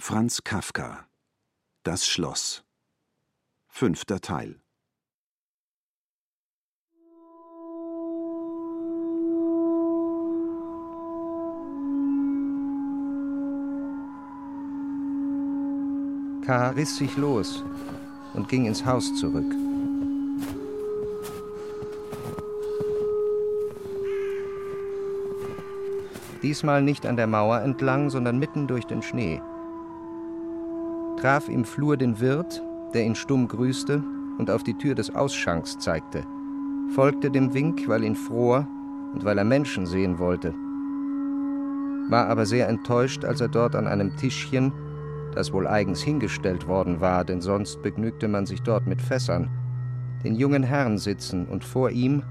Franz Kafka Das Schloss Fünfter Teil K. riss sich los und ging ins Haus zurück. Diesmal nicht an der Mauer entlang, sondern mitten durch den Schnee. Traf im Flur den Wirt, der ihn stumm grüßte und auf die Tür des Ausschanks zeigte, folgte dem Wink, weil ihn fror und weil er Menschen sehen wollte, war aber sehr enttäuscht, als er dort an einem Tischchen, das wohl eigens hingestellt worden war, denn sonst begnügte man sich dort mit Fässern, den jungen Herrn sitzen und vor ihm,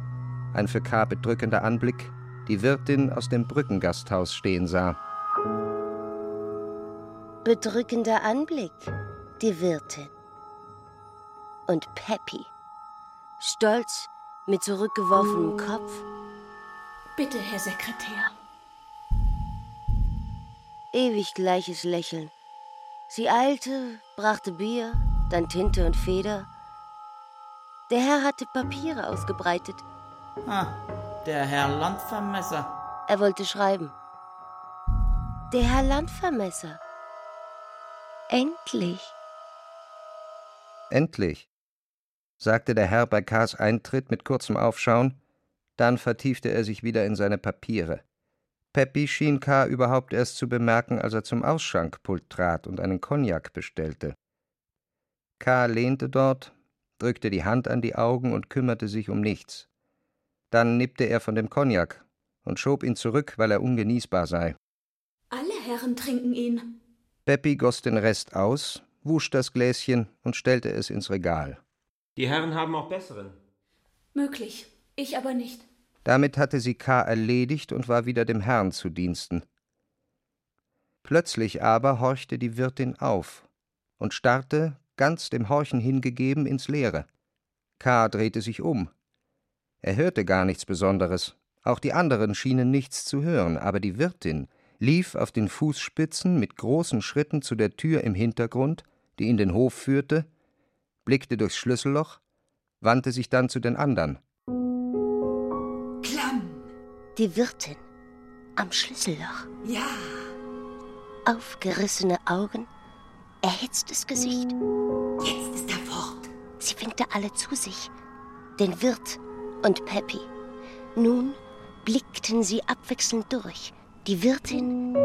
ein für K. bedrückender Anblick, die Wirtin aus dem Brückengasthaus stehen sah. Bedrückender Anblick, die Wirtin. Und Peppy, stolz mit zurückgeworfenem Kopf. Bitte, Herr Sekretär. Ewig gleiches Lächeln. Sie eilte, brachte Bier, dann Tinte und Feder. Der Herr hatte Papiere ausgebreitet. Ah, der Herr Landvermesser. Er wollte schreiben. Der Herr Landvermesser. Endlich. Endlich, sagte der Herr bei K.s Eintritt mit kurzem Aufschauen, dann vertiefte er sich wieder in seine Papiere. Peppy schien K. überhaupt erst zu bemerken, als er zum Ausschankpult trat und einen Cognac bestellte. K. lehnte dort, drückte die Hand an die Augen und kümmerte sich um nichts. Dann nippte er von dem Cognac und schob ihn zurück, weil er ungenießbar sei. Alle Herren trinken ihn. Peppy goss den Rest aus, wusch das Gläschen und stellte es ins Regal. Die Herren haben auch besseren. Möglich, ich aber nicht. Damit hatte sie K. erledigt und war wieder dem Herrn zu Diensten. Plötzlich aber horchte die Wirtin auf und starrte, ganz dem Horchen hingegeben, ins Leere. K. drehte sich um. Er hörte gar nichts Besonderes, auch die anderen schienen nichts zu hören, aber die Wirtin lief auf den Fußspitzen mit großen Schritten zu der Tür im Hintergrund, die in den Hof führte, blickte durchs Schlüsselloch, wandte sich dann zu den anderen. Die Wirtin am Schlüsselloch. Ja. Aufgerissene Augen, erhitztes Gesicht. Jetzt ist er fort. Sie winkte alle zu sich, den Wirt und Peppy. Nun blickten sie abwechselnd durch. Die Wirtin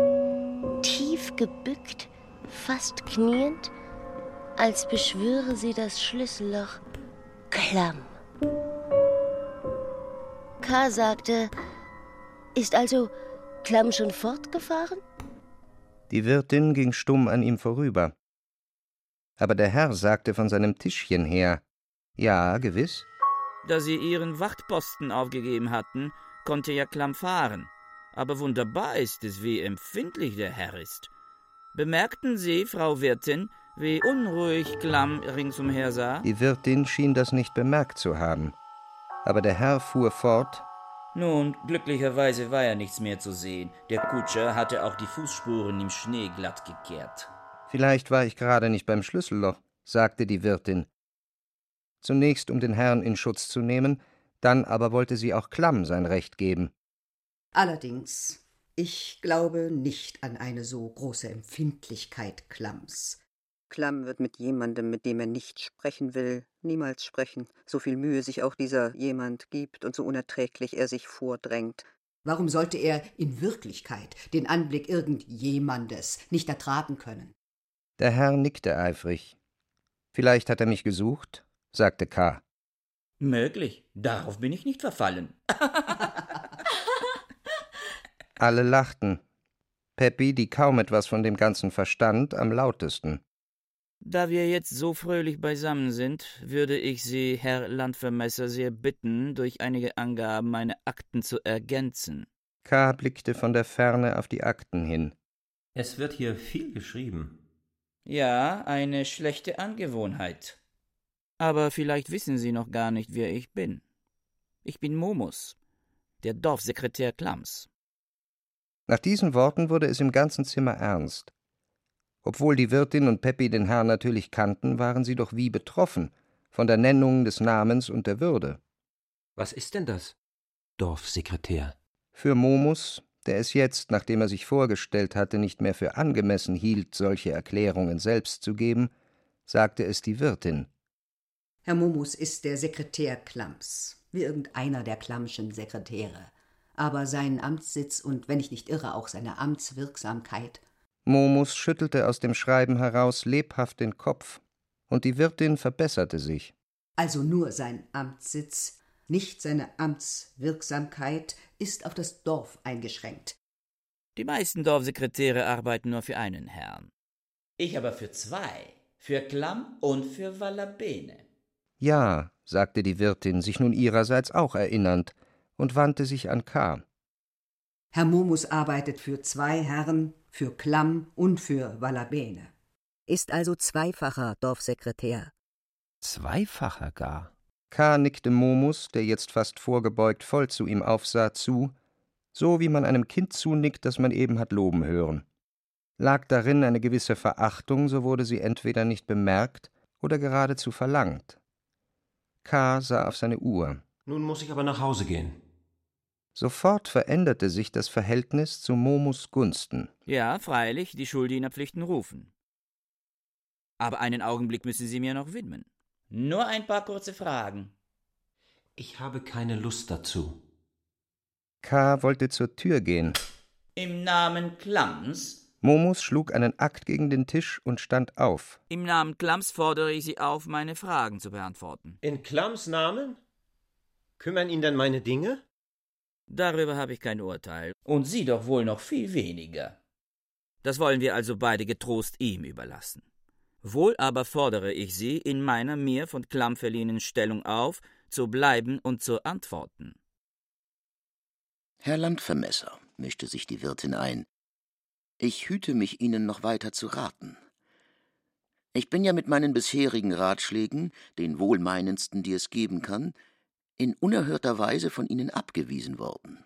tief gebückt, fast kniend, als beschwöre sie das Schlüsselloch klamm. K. sagte, ist also Klamm schon fortgefahren? Die Wirtin ging stumm an ihm vorüber. Aber der Herr sagte von seinem Tischchen her Ja, gewiss. Da sie ihren Wachtposten aufgegeben hatten, konnte ja Klamm fahren. Aber wunderbar ist es, wie empfindlich der Herr ist. Bemerkten Sie, Frau Wirtin, wie unruhig Klamm ringsumher sah? Die Wirtin schien das nicht bemerkt zu haben. Aber der Herr fuhr fort nun, glücklicherweise war ja nichts mehr zu sehen. Der Kutscher hatte auch die Fußspuren im Schnee glatt gekehrt. Vielleicht war ich gerade nicht beim Schlüsselloch, sagte die Wirtin. Zunächst, um den Herrn in Schutz zu nehmen, dann aber wollte sie auch Klamm sein Recht geben. Allerdings, ich glaube nicht an eine so große Empfindlichkeit Klamms. Klamm wird mit jemandem, mit dem er nicht sprechen will, niemals sprechen, so viel Mühe sich auch dieser jemand gibt und so unerträglich er sich vordrängt. Warum sollte er in Wirklichkeit den Anblick irgendjemandes nicht ertragen können? Der Herr nickte eifrig. Vielleicht hat er mich gesucht, sagte K. Möglich, darauf bin ich nicht verfallen. Alle lachten. Peppy, die kaum etwas von dem Ganzen verstand, am lautesten. Da wir jetzt so fröhlich beisammen sind, würde ich Sie, Herr Landvermesser, sehr bitten, durch einige Angaben meine Akten zu ergänzen. K. blickte von der Ferne auf die Akten hin. Es wird hier viel geschrieben. Ja, eine schlechte Angewohnheit. Aber vielleicht wissen Sie noch gar nicht, wer ich bin. Ich bin Momus, der Dorfsekretär Klams. Nach diesen Worten wurde es im ganzen Zimmer ernst. Obwohl die Wirtin und Peppi den Herrn natürlich kannten, waren sie doch wie betroffen von der Nennung des Namens und der Würde. Was ist denn das? Dorfsekretär. Für Momus, der es jetzt, nachdem er sich vorgestellt hatte, nicht mehr für angemessen hielt, solche Erklärungen selbst zu geben, sagte es die Wirtin. Herr Momus ist der Sekretär Klamms, wie irgendeiner der Klammschen Sekretäre. Aber sein Amtssitz und, wenn ich nicht irre, auch seine Amtswirksamkeit. Momus schüttelte aus dem Schreiben heraus lebhaft den Kopf, und die Wirtin verbesserte sich. Also nur sein Amtssitz, nicht seine Amtswirksamkeit, ist auf das Dorf eingeschränkt. Die meisten Dorfsekretäre arbeiten nur für einen Herrn. Ich aber für zwei, für Klamm und für Wallabene. Ja, sagte die Wirtin, sich nun ihrerseits auch erinnernd, und wandte sich an K. Herr Momus arbeitet für zwei Herren, für Klamm und für Wallabene. Ist also zweifacher Dorfsekretär. Zweifacher gar. K. nickte Momus, der jetzt fast vorgebeugt voll zu ihm aufsah, zu, so wie man einem Kind zunickt, das man eben hat loben hören. Lag darin eine gewisse Verachtung, so wurde sie entweder nicht bemerkt oder geradezu verlangt. K. sah auf seine Uhr. Nun muss ich aber nach Hause gehen. Sofort veränderte sich das Verhältnis zu Momus Gunsten. Ja, freilich, die Schuldienerpflichten rufen. Aber einen Augenblick müssen Sie mir noch widmen. Nur ein paar kurze Fragen. Ich habe keine Lust dazu. K. wollte zur Tür gehen. Im Namen Klamms Momus schlug einen Akt gegen den Tisch und stand auf. Im Namen Klamms fordere ich Sie auf, meine Fragen zu beantworten. In Klamms Namen? Kümmern ihn denn meine Dinge? Darüber habe ich kein Urteil. Und Sie doch wohl noch viel weniger. Das wollen wir also beide getrost ihm überlassen. Wohl aber fordere ich Sie in meiner mir von Klamm verliehenen Stellung auf, zu bleiben und zu antworten. Herr Landvermesser, mischte sich die Wirtin ein, ich hüte mich, Ihnen noch weiter zu raten. Ich bin ja mit meinen bisherigen Ratschlägen, den wohlmeinendsten, die es geben kann, in unerhörter Weise von Ihnen abgewiesen worden.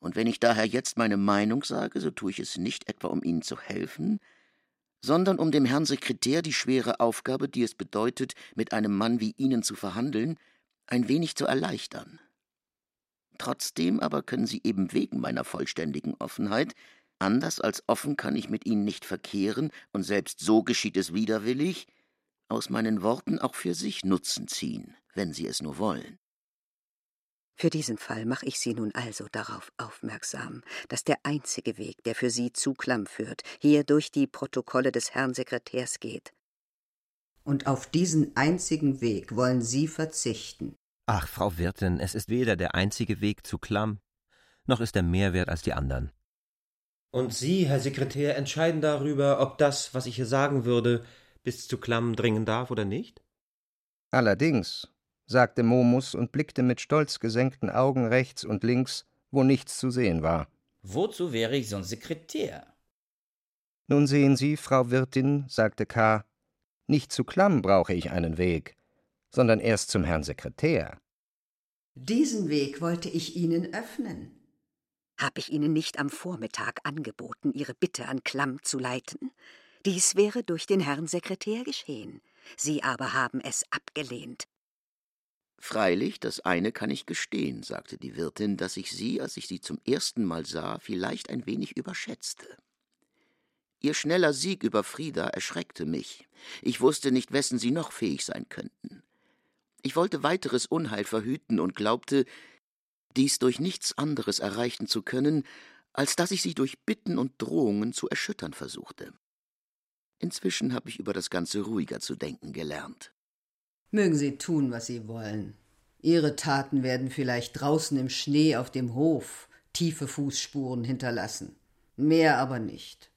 Und wenn ich daher jetzt meine Meinung sage, so tue ich es nicht etwa, um Ihnen zu helfen, sondern um dem Herrn Sekretär die schwere Aufgabe, die es bedeutet, mit einem Mann wie Ihnen zu verhandeln, ein wenig zu erleichtern. Trotzdem aber können Sie eben wegen meiner vollständigen Offenheit Anders als offen kann ich mit ihnen nicht verkehren, und selbst so geschieht es widerwillig, aus meinen Worten auch für sich Nutzen ziehen, wenn sie es nur wollen. Für diesen Fall mache ich Sie nun also darauf aufmerksam, dass der einzige Weg, der für Sie zu Klamm führt, hier durch die Protokolle des Herrn Sekretärs geht. Und auf diesen einzigen Weg wollen Sie verzichten. Ach, Frau Wirtin, es ist weder der einzige Weg zu Klamm, noch ist er mehr wert als die anderen. Und Sie, Herr Sekretär, entscheiden darüber, ob das, was ich hier sagen würde, bis zu Klamm dringen darf oder nicht? Allerdings, sagte Momus und blickte mit stolz gesenkten Augen rechts und links, wo nichts zu sehen war. Wozu wäre ich sonst Sekretär? Nun sehen Sie, Frau Wirtin, sagte K., nicht zu Klamm brauche ich einen Weg, sondern erst zum Herrn Sekretär. Diesen Weg wollte ich Ihnen öffnen. Hab ich Ihnen nicht am Vormittag angeboten, Ihre Bitte an Klamm zu leiten? Dies wäre durch den Herrn Sekretär geschehen. Sie aber haben es abgelehnt. Freilich, das eine kann ich gestehen, sagte die Wirtin, dass ich sie, als ich sie zum ersten Mal sah, vielleicht ein wenig überschätzte. Ihr schneller Sieg über Frieda erschreckte mich. Ich wusste nicht, wessen sie noch fähig sein könnten. Ich wollte weiteres Unheil verhüten und glaubte, dies durch nichts anderes erreichen zu können, als dass ich sie durch Bitten und Drohungen zu erschüttern versuchte. Inzwischen habe ich über das Ganze ruhiger zu denken gelernt. Mögen Sie tun, was Sie wollen. Ihre Taten werden vielleicht draußen im Schnee auf dem Hof tiefe Fußspuren hinterlassen. Mehr aber nicht.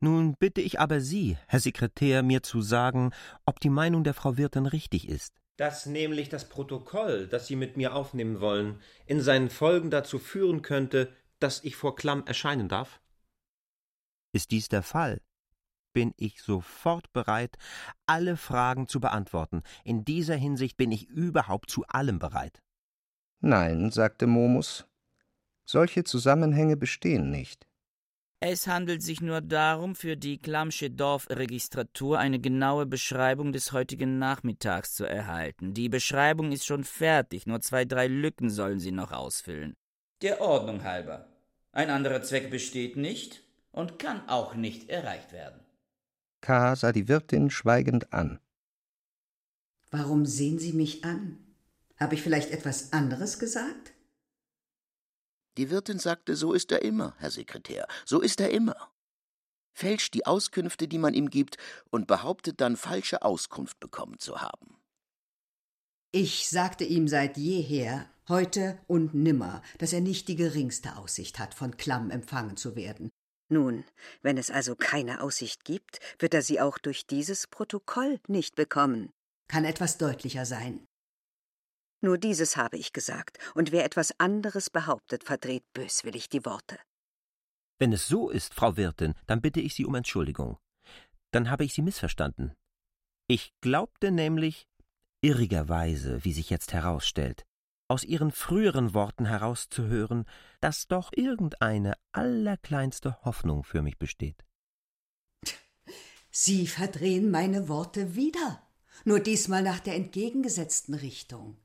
Nun bitte ich aber Sie, Herr Sekretär, mir zu sagen, ob die Meinung der Frau Wirtin richtig ist dass nämlich das Protokoll, das Sie mit mir aufnehmen wollen, in seinen Folgen dazu führen könnte, dass ich vor Klamm erscheinen darf? Ist dies der Fall, bin ich sofort bereit, alle Fragen zu beantworten. In dieser Hinsicht bin ich überhaupt zu allem bereit. Nein, sagte Momus, solche Zusammenhänge bestehen nicht. Es handelt sich nur darum, für die Klammsche Dorfregistratur eine genaue Beschreibung des heutigen Nachmittags zu erhalten. Die Beschreibung ist schon fertig, nur zwei, drei Lücken sollen Sie noch ausfüllen. Der Ordnung halber. Ein anderer Zweck besteht nicht und kann auch nicht erreicht werden. K. sah die Wirtin schweigend an. Warum sehen Sie mich an? Habe ich vielleicht etwas anderes gesagt? Die Wirtin sagte, so ist er immer, Herr Sekretär, so ist er immer. Fälscht die Auskünfte, die man ihm gibt, und behauptet dann falsche Auskunft bekommen zu haben. Ich sagte ihm seit jeher, heute und nimmer, dass er nicht die geringste Aussicht hat, von Klamm empfangen zu werden. Nun, wenn es also keine Aussicht gibt, wird er sie auch durch dieses Protokoll nicht bekommen. Kann etwas deutlicher sein. Nur dieses habe ich gesagt, und wer etwas anderes behauptet, verdreht böswillig die Worte. Wenn es so ist, Frau Wirtin, dann bitte ich Sie um Entschuldigung. Dann habe ich Sie missverstanden. Ich glaubte nämlich, irrigerweise, wie sich jetzt herausstellt, aus Ihren früheren Worten herauszuhören, dass doch irgendeine allerkleinste Hoffnung für mich besteht. Sie verdrehen meine Worte wieder, nur diesmal nach der entgegengesetzten Richtung.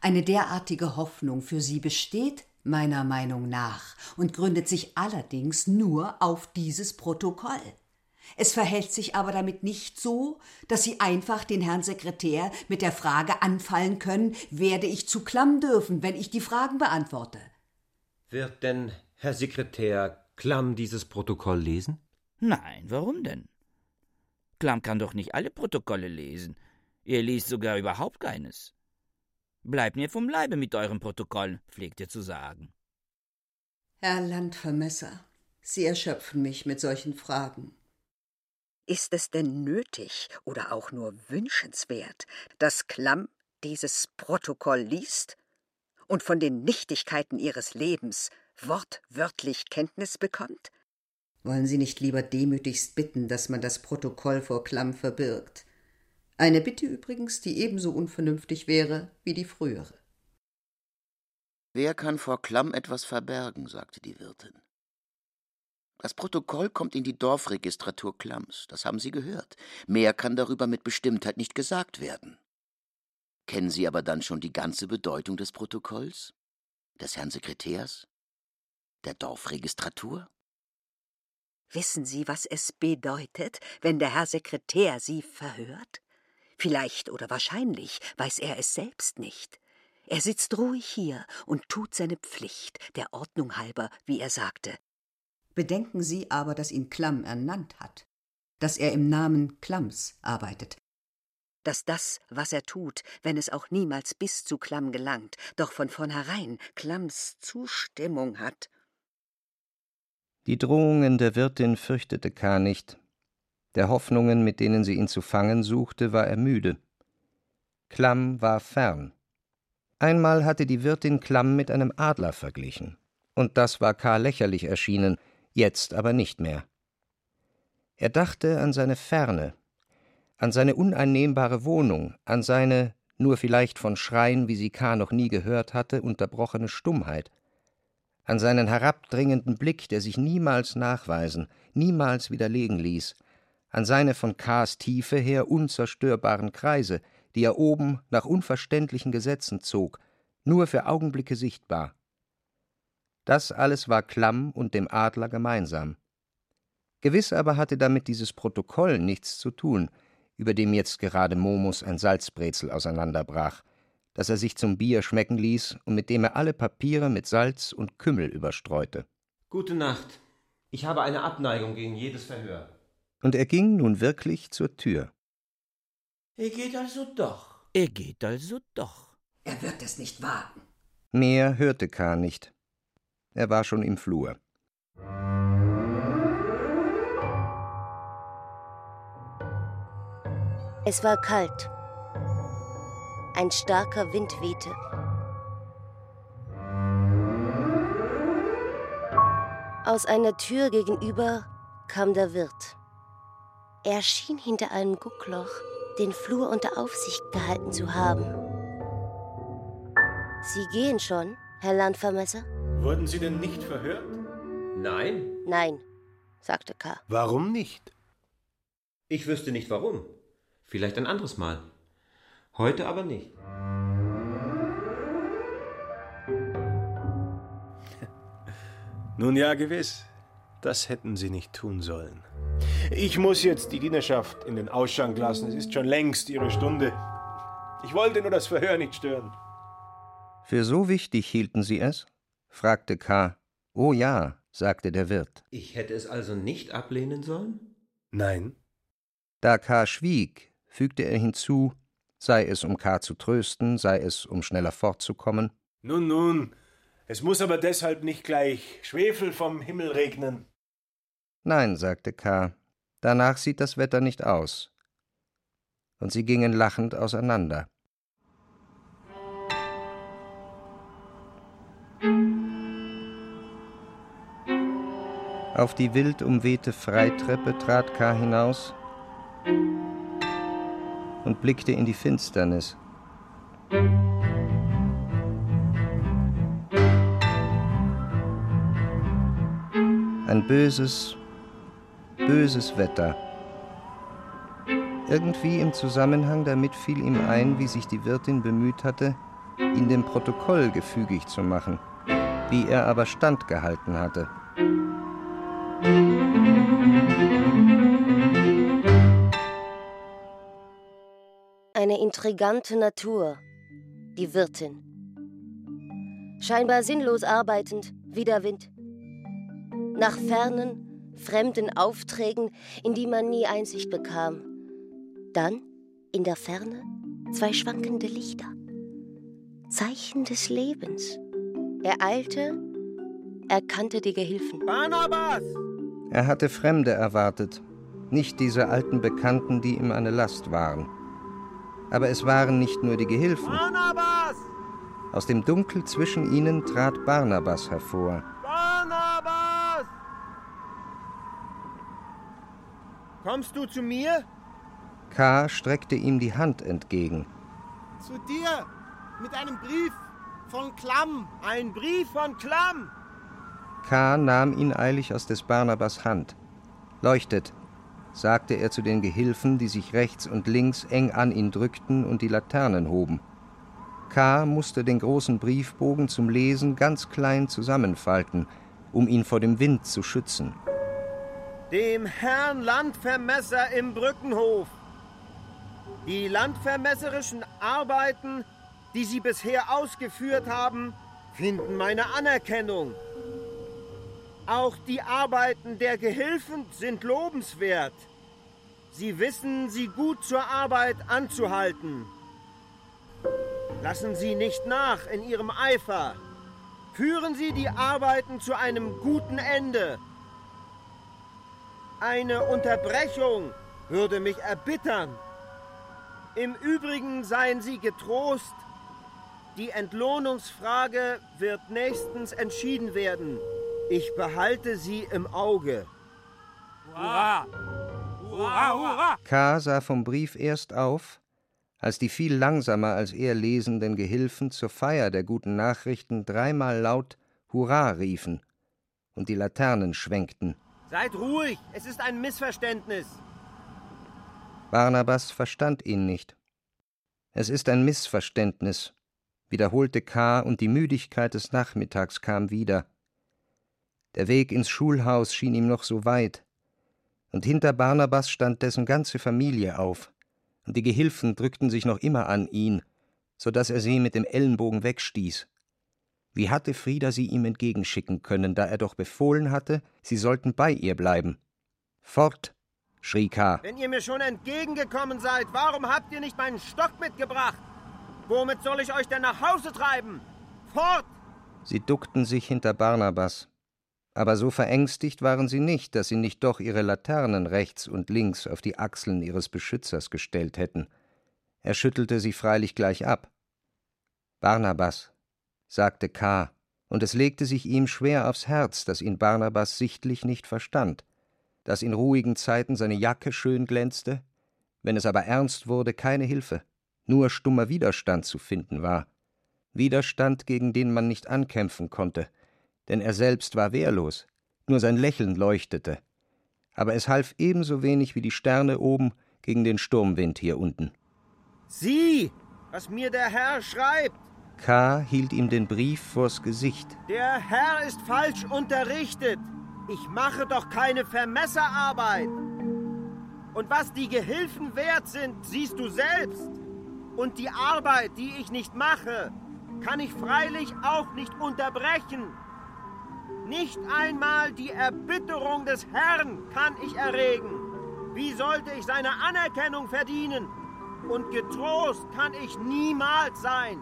Eine derartige Hoffnung für sie besteht meiner Meinung nach und gründet sich allerdings nur auf dieses Protokoll. Es verhält sich aber damit nicht so, dass Sie einfach den Herrn Sekretär mit der Frage anfallen können, werde ich zu Klamm dürfen, wenn ich die Fragen beantworte. Wird denn Herr Sekretär Klamm dieses Protokoll lesen? Nein, warum denn? Klamm kann doch nicht alle Protokolle lesen. Er liest sogar überhaupt keines. Bleibt mir vom Leibe mit eurem Protokoll, pflegt ihr zu sagen. Herr Landvermesser, Sie erschöpfen mich mit solchen Fragen. Ist es denn nötig oder auch nur wünschenswert, dass Klamm dieses Protokoll liest und von den Nichtigkeiten ihres Lebens wortwörtlich Kenntnis bekommt? Wollen Sie nicht lieber demütigst bitten, dass man das Protokoll vor Klamm verbirgt? Eine Bitte übrigens, die ebenso unvernünftig wäre wie die frühere. Wer kann vor Klamm etwas verbergen, sagte die Wirtin. Das Protokoll kommt in die Dorfregistratur Klamms, das haben Sie gehört. Mehr kann darüber mit Bestimmtheit nicht gesagt werden. Kennen Sie aber dann schon die ganze Bedeutung des Protokolls? Des Herrn Sekretärs? Der Dorfregistratur? Wissen Sie, was es bedeutet, wenn der Herr Sekretär Sie verhört? Vielleicht oder wahrscheinlich weiß er es selbst nicht. Er sitzt ruhig hier und tut seine Pflicht, der Ordnung halber, wie er sagte. Bedenken Sie aber, dass ihn Klamm ernannt hat, dass er im Namen Klamms arbeitet. Dass das, was er tut, wenn es auch niemals bis zu Klamm gelangt, doch von vornherein Klamms Zustimmung hat. Die Drohungen der Wirtin fürchtete K. nicht, der Hoffnungen, mit denen sie ihn zu fangen suchte, war er müde. Klamm war fern. Einmal hatte die Wirtin Klamm mit einem Adler verglichen, und das war Karl lächerlich erschienen, jetzt aber nicht mehr. Er dachte an seine Ferne, an seine uneinnehmbare Wohnung, an seine, nur vielleicht von Schreien, wie sie K. noch nie gehört hatte, unterbrochene Stummheit, an seinen herabdringenden Blick, der sich niemals nachweisen, niemals widerlegen ließ, an seine von K.s Tiefe her unzerstörbaren Kreise, die er oben nach unverständlichen Gesetzen zog, nur für Augenblicke sichtbar. Das alles war Klamm und dem Adler gemeinsam. Gewiss aber hatte damit dieses Protokoll nichts zu tun, über dem jetzt gerade Momus ein Salzbrezel auseinanderbrach, das er sich zum Bier schmecken ließ und mit dem er alle Papiere mit Salz und Kümmel überstreute. Gute Nacht. Ich habe eine Abneigung gegen jedes Verhör und er ging nun wirklich zur Tür. Er geht also doch. Er geht also doch. Er wird es nicht wagen. Mehr hörte K. nicht. Er war schon im Flur. Es war kalt. Ein starker Wind wehte. Aus einer Tür gegenüber kam der Wirt. Er schien hinter einem Guckloch den Flur unter Aufsicht gehalten zu haben. Sie gehen schon, Herr Landvermesser? Wurden Sie denn nicht verhört? Nein. Nein. sagte K. Warum nicht? Ich wüsste nicht warum. Vielleicht ein anderes Mal. Heute aber nicht. Nun ja, gewiss. Das hätten Sie nicht tun sollen. Ich muss jetzt die Dienerschaft in den Ausschank lassen. Es ist schon längst Ihre Stunde. Ich wollte nur das Verhör nicht stören. Für so wichtig hielten Sie es? Fragte K. Oh ja, sagte der Wirt. Ich hätte es also nicht ablehnen sollen? Nein. Da K. schwieg, fügte er hinzu, sei es um K. zu trösten, sei es um schneller fortzukommen. Nun, nun, es muss aber deshalb nicht gleich Schwefel vom Himmel regnen. Nein, sagte K., danach sieht das Wetter nicht aus. Und sie gingen lachend auseinander. Auf die wild umwehte Freitreppe trat K. hinaus und blickte in die Finsternis. Ein böses, böses Wetter. Irgendwie im Zusammenhang damit fiel ihm ein, wie sich die Wirtin bemüht hatte, ihn dem Protokoll gefügig zu machen, wie er aber standgehalten hatte. Intrigante Natur, die Wirtin. Scheinbar sinnlos arbeitend, wie der Wind. Nach fernen, fremden Aufträgen, in die man nie Einsicht bekam. Dann, in der Ferne, zwei schwankende Lichter. Zeichen des Lebens. Er eilte, erkannte die Gehilfen. Barnabas! Er hatte Fremde erwartet, nicht diese alten Bekannten, die ihm eine Last waren. Aber es waren nicht nur die Gehilfen. Barnabas! Aus dem Dunkel zwischen ihnen trat Barnabas hervor. Barnabas! Kommst du zu mir? K. streckte ihm die Hand entgegen. Zu dir mit einem Brief von Klamm. Ein Brief von Klamm. K. nahm ihn eilig aus des Barnabas Hand. Leuchtet, sagte er zu den Gehilfen, die sich rechts und links eng an ihn drückten und die Laternen hoben. K. musste den großen Briefbogen zum Lesen ganz klein zusammenfalten, um ihn vor dem Wind zu schützen. Dem Herrn Landvermesser im Brückenhof. Die landvermesserischen Arbeiten, die Sie bisher ausgeführt haben, finden meine Anerkennung. Auch die Arbeiten der Gehilfen sind lobenswert. Sie wissen, sie gut zur Arbeit anzuhalten. Lassen Sie nicht nach in Ihrem Eifer. Führen Sie die Arbeiten zu einem guten Ende. Eine Unterbrechung würde mich erbittern. Im Übrigen seien Sie getrost, die Entlohnungsfrage wird nächstens entschieden werden. Ich behalte sie im Auge. Hurra! Hurra, hurra! K. sah vom Brief erst auf, als die viel langsamer als er lesenden Gehilfen zur Feier der guten Nachrichten dreimal laut Hurra riefen und die Laternen schwenkten. Seid ruhig, es ist ein Missverständnis. Barnabas verstand ihn nicht. Es ist ein Missverständnis, wiederholte K. und die Müdigkeit des Nachmittags kam wieder. Der Weg ins Schulhaus schien ihm noch so weit, und hinter Barnabas stand dessen ganze Familie auf, und die Gehilfen drückten sich noch immer an ihn, so dass er sie mit dem Ellenbogen wegstieß. Wie hatte Frieda sie ihm entgegenschicken können, da er doch befohlen hatte, sie sollten bei ihr bleiben? Fort! schrie K. Wenn ihr mir schon entgegengekommen seid, warum habt ihr nicht meinen Stock mitgebracht? Womit soll ich euch denn nach Hause treiben? Fort! Sie duckten sich hinter Barnabas. Aber so verängstigt waren sie nicht, dass sie nicht doch ihre Laternen rechts und links auf die Achseln ihres Beschützers gestellt hätten. Er schüttelte sie freilich gleich ab. Barnabas, sagte K., und es legte sich ihm schwer aufs Herz, dass ihn Barnabas sichtlich nicht verstand, dass in ruhigen Zeiten seine Jacke schön glänzte, wenn es aber ernst wurde, keine Hilfe, nur stummer Widerstand zu finden war. Widerstand, gegen den man nicht ankämpfen konnte, denn er selbst war wehrlos, nur sein Lächeln leuchtete, Aber es half ebenso wenig wie die Sterne oben gegen den Sturmwind hier unten. Sieh, was mir der Herr schreibt. K. hielt ihm den Brief vors Gesicht. Der Herr ist falsch unterrichtet. Ich mache doch keine Vermesserarbeit. Und was die Gehilfen wert sind, siehst du selbst. Und die Arbeit, die ich nicht mache, kann ich freilich auch nicht unterbrechen. Nicht einmal die Erbitterung des Herrn kann ich erregen. Wie sollte ich seine Anerkennung verdienen? Und getrost kann ich niemals sein.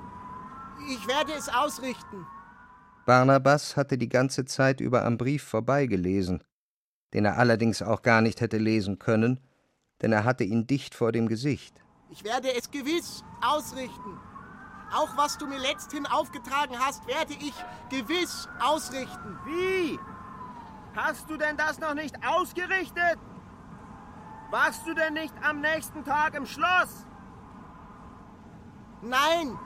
Ich werde es ausrichten. Barnabas hatte die ganze Zeit über am Brief vorbeigelesen, den er allerdings auch gar nicht hätte lesen können, denn er hatte ihn dicht vor dem Gesicht. Ich werde es gewiss ausrichten. Auch was du mir letzthin aufgetragen hast, werde ich gewiss ausrichten. Wie? Hast du denn das noch nicht ausgerichtet? Warst du denn nicht am nächsten Tag im Schloss? Nein.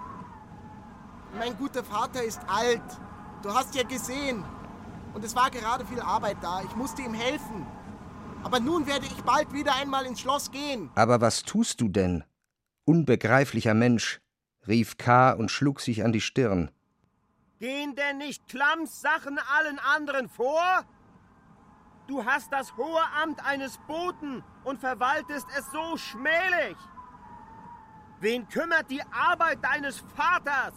Mein guter Vater ist alt. Du hast ja gesehen. Und es war gerade viel Arbeit da. Ich musste ihm helfen. Aber nun werde ich bald wieder einmal ins Schloss gehen. Aber was tust du denn? Unbegreiflicher Mensch, rief K. und schlug sich an die Stirn. Gehen denn nicht Klamms Sachen allen anderen vor? Du hast das hohe Amt eines Boten und verwaltest es so schmählich. Wen kümmert die Arbeit deines Vaters?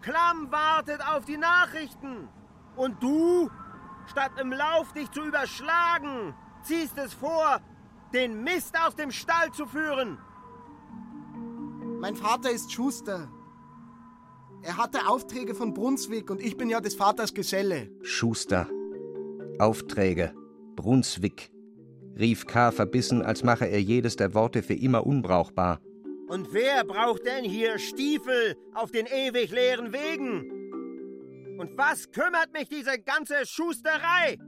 Klamm wartet auf die Nachrichten. Und du, statt im Lauf dich zu überschlagen, ziehst es vor, den Mist aus dem Stall zu führen. Mein Vater ist Schuster. Er hatte Aufträge von Brunswick und ich bin ja des Vaters Geselle. Schuster. Aufträge. Brunswick. rief K. verbissen, als mache er jedes der Worte für immer unbrauchbar. Und wer braucht denn hier Stiefel auf den ewig leeren Wegen? Und was kümmert mich diese ganze Schusterei?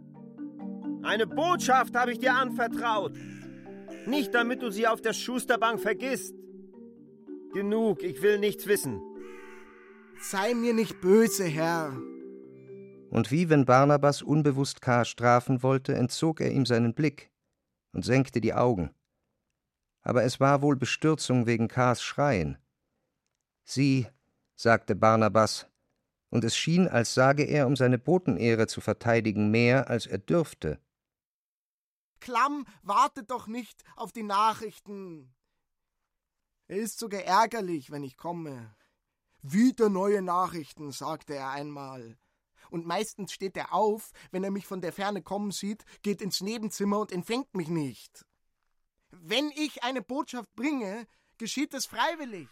Eine Botschaft habe ich dir anvertraut. Nicht damit du sie auf der Schusterbank vergisst. Genug, ich will nichts wissen. Sei mir nicht böse, Herr. Und wie wenn Barnabas unbewusst K. strafen wollte, entzog er ihm seinen Blick und senkte die Augen. Aber es war wohl Bestürzung wegen K.s Schreien. Sieh, sagte Barnabas, und es schien, als sage er, um seine Botenehre zu verteidigen, mehr, als er dürfte. Klamm wartet doch nicht auf die Nachrichten. Er ist sogar ärgerlich, wenn ich komme. Wieder neue Nachrichten, sagte er einmal. Und meistens steht er auf, wenn er mich von der Ferne kommen sieht, geht ins Nebenzimmer und empfängt mich nicht. Wenn ich eine Botschaft bringe, geschieht es freiwillig.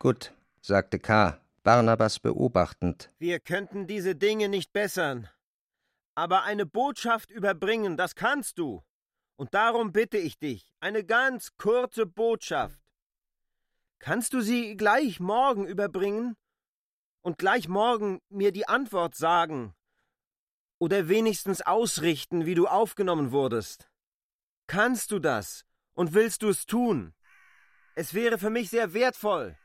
Gut, sagte K., Barnabas beobachtend. Wir könnten diese Dinge nicht bessern. Aber eine Botschaft überbringen, das kannst du. Und darum bitte ich dich, eine ganz kurze Botschaft. Kannst du sie gleich morgen überbringen? Und gleich morgen mir die Antwort sagen? Oder wenigstens ausrichten, wie du aufgenommen wurdest? Kannst du das? Und willst du es tun? Es wäre für mich sehr wertvoll.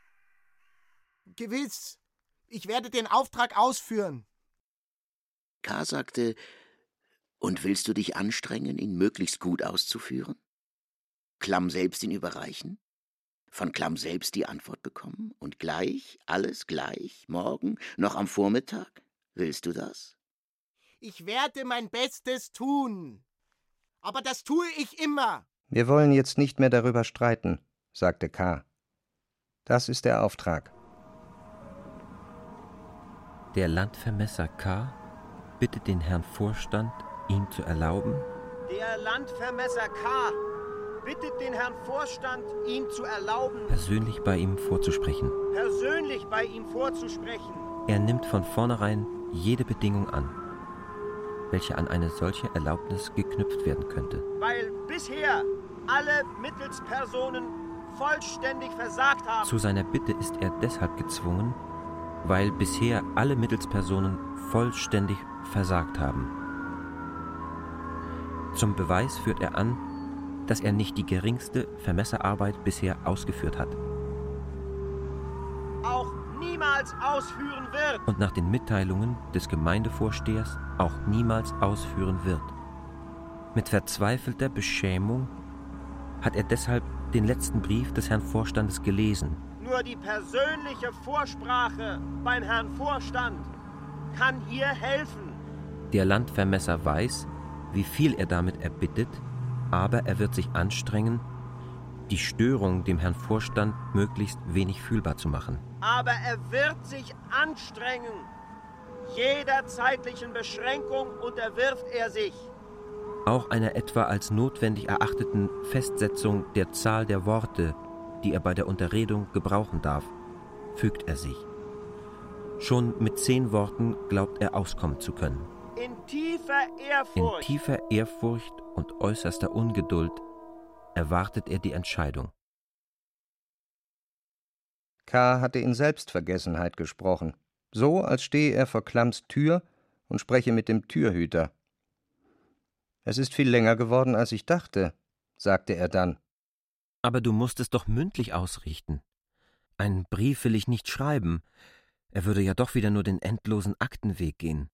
Gewiss. Ich werde den Auftrag ausführen. K. sagte, und willst du dich anstrengen, ihn möglichst gut auszuführen? Klamm selbst ihn überreichen? Von Klamm selbst die Antwort bekommen? Und gleich, alles gleich, morgen, noch am Vormittag? Willst du das? Ich werde mein Bestes tun. Aber das tue ich immer. Wir wollen jetzt nicht mehr darüber streiten, sagte K. Das ist der Auftrag. Der Landvermesser K. bittet den Herrn Vorstand, ihm zu erlauben. Der Landvermesser K bittet den Herrn Vorstand, ihm zu erlauben, persönlich bei ihm vorzusprechen. persönlich bei ihm vorzusprechen. Er nimmt von vornherein jede Bedingung an, welche an eine solche Erlaubnis geknüpft werden könnte. Weil bisher alle Mittelspersonen vollständig versagt haben. Zu seiner Bitte ist er deshalb gezwungen, weil bisher alle Mittelspersonen vollständig versagt haben. Zum Beweis führt er an, dass er nicht die geringste Vermesserarbeit bisher ausgeführt hat. Auch niemals ausführen wird. Und nach den Mitteilungen des Gemeindevorstehers auch niemals ausführen wird. Mit verzweifelter Beschämung hat er deshalb den letzten Brief des Herrn Vorstandes gelesen. Nur die persönliche Vorsprache beim Herrn Vorstand kann hier helfen. Der Landvermesser weiß, wie viel er damit erbittet, aber er wird sich anstrengen, die Störung dem Herrn Vorstand möglichst wenig fühlbar zu machen. Aber er wird sich anstrengen. Jeder zeitlichen Beschränkung unterwirft er sich. Auch einer etwa als notwendig erachteten Festsetzung der Zahl der Worte, die er bei der Unterredung gebrauchen darf, fügt er sich. Schon mit zehn Worten glaubt er auskommen zu können. In tiefer Ehrfurcht. In tiefer Ehrfurcht und äußerster Ungeduld erwartet er die Entscheidung. K. hatte in Selbstvergessenheit gesprochen, so als stehe er vor Klamms Tür und spreche mit dem Türhüter. Es ist viel länger geworden, als ich dachte, sagte er dann. Aber du musst es doch mündlich ausrichten. Einen Brief will ich nicht schreiben. Er würde ja doch wieder nur den endlosen Aktenweg gehen.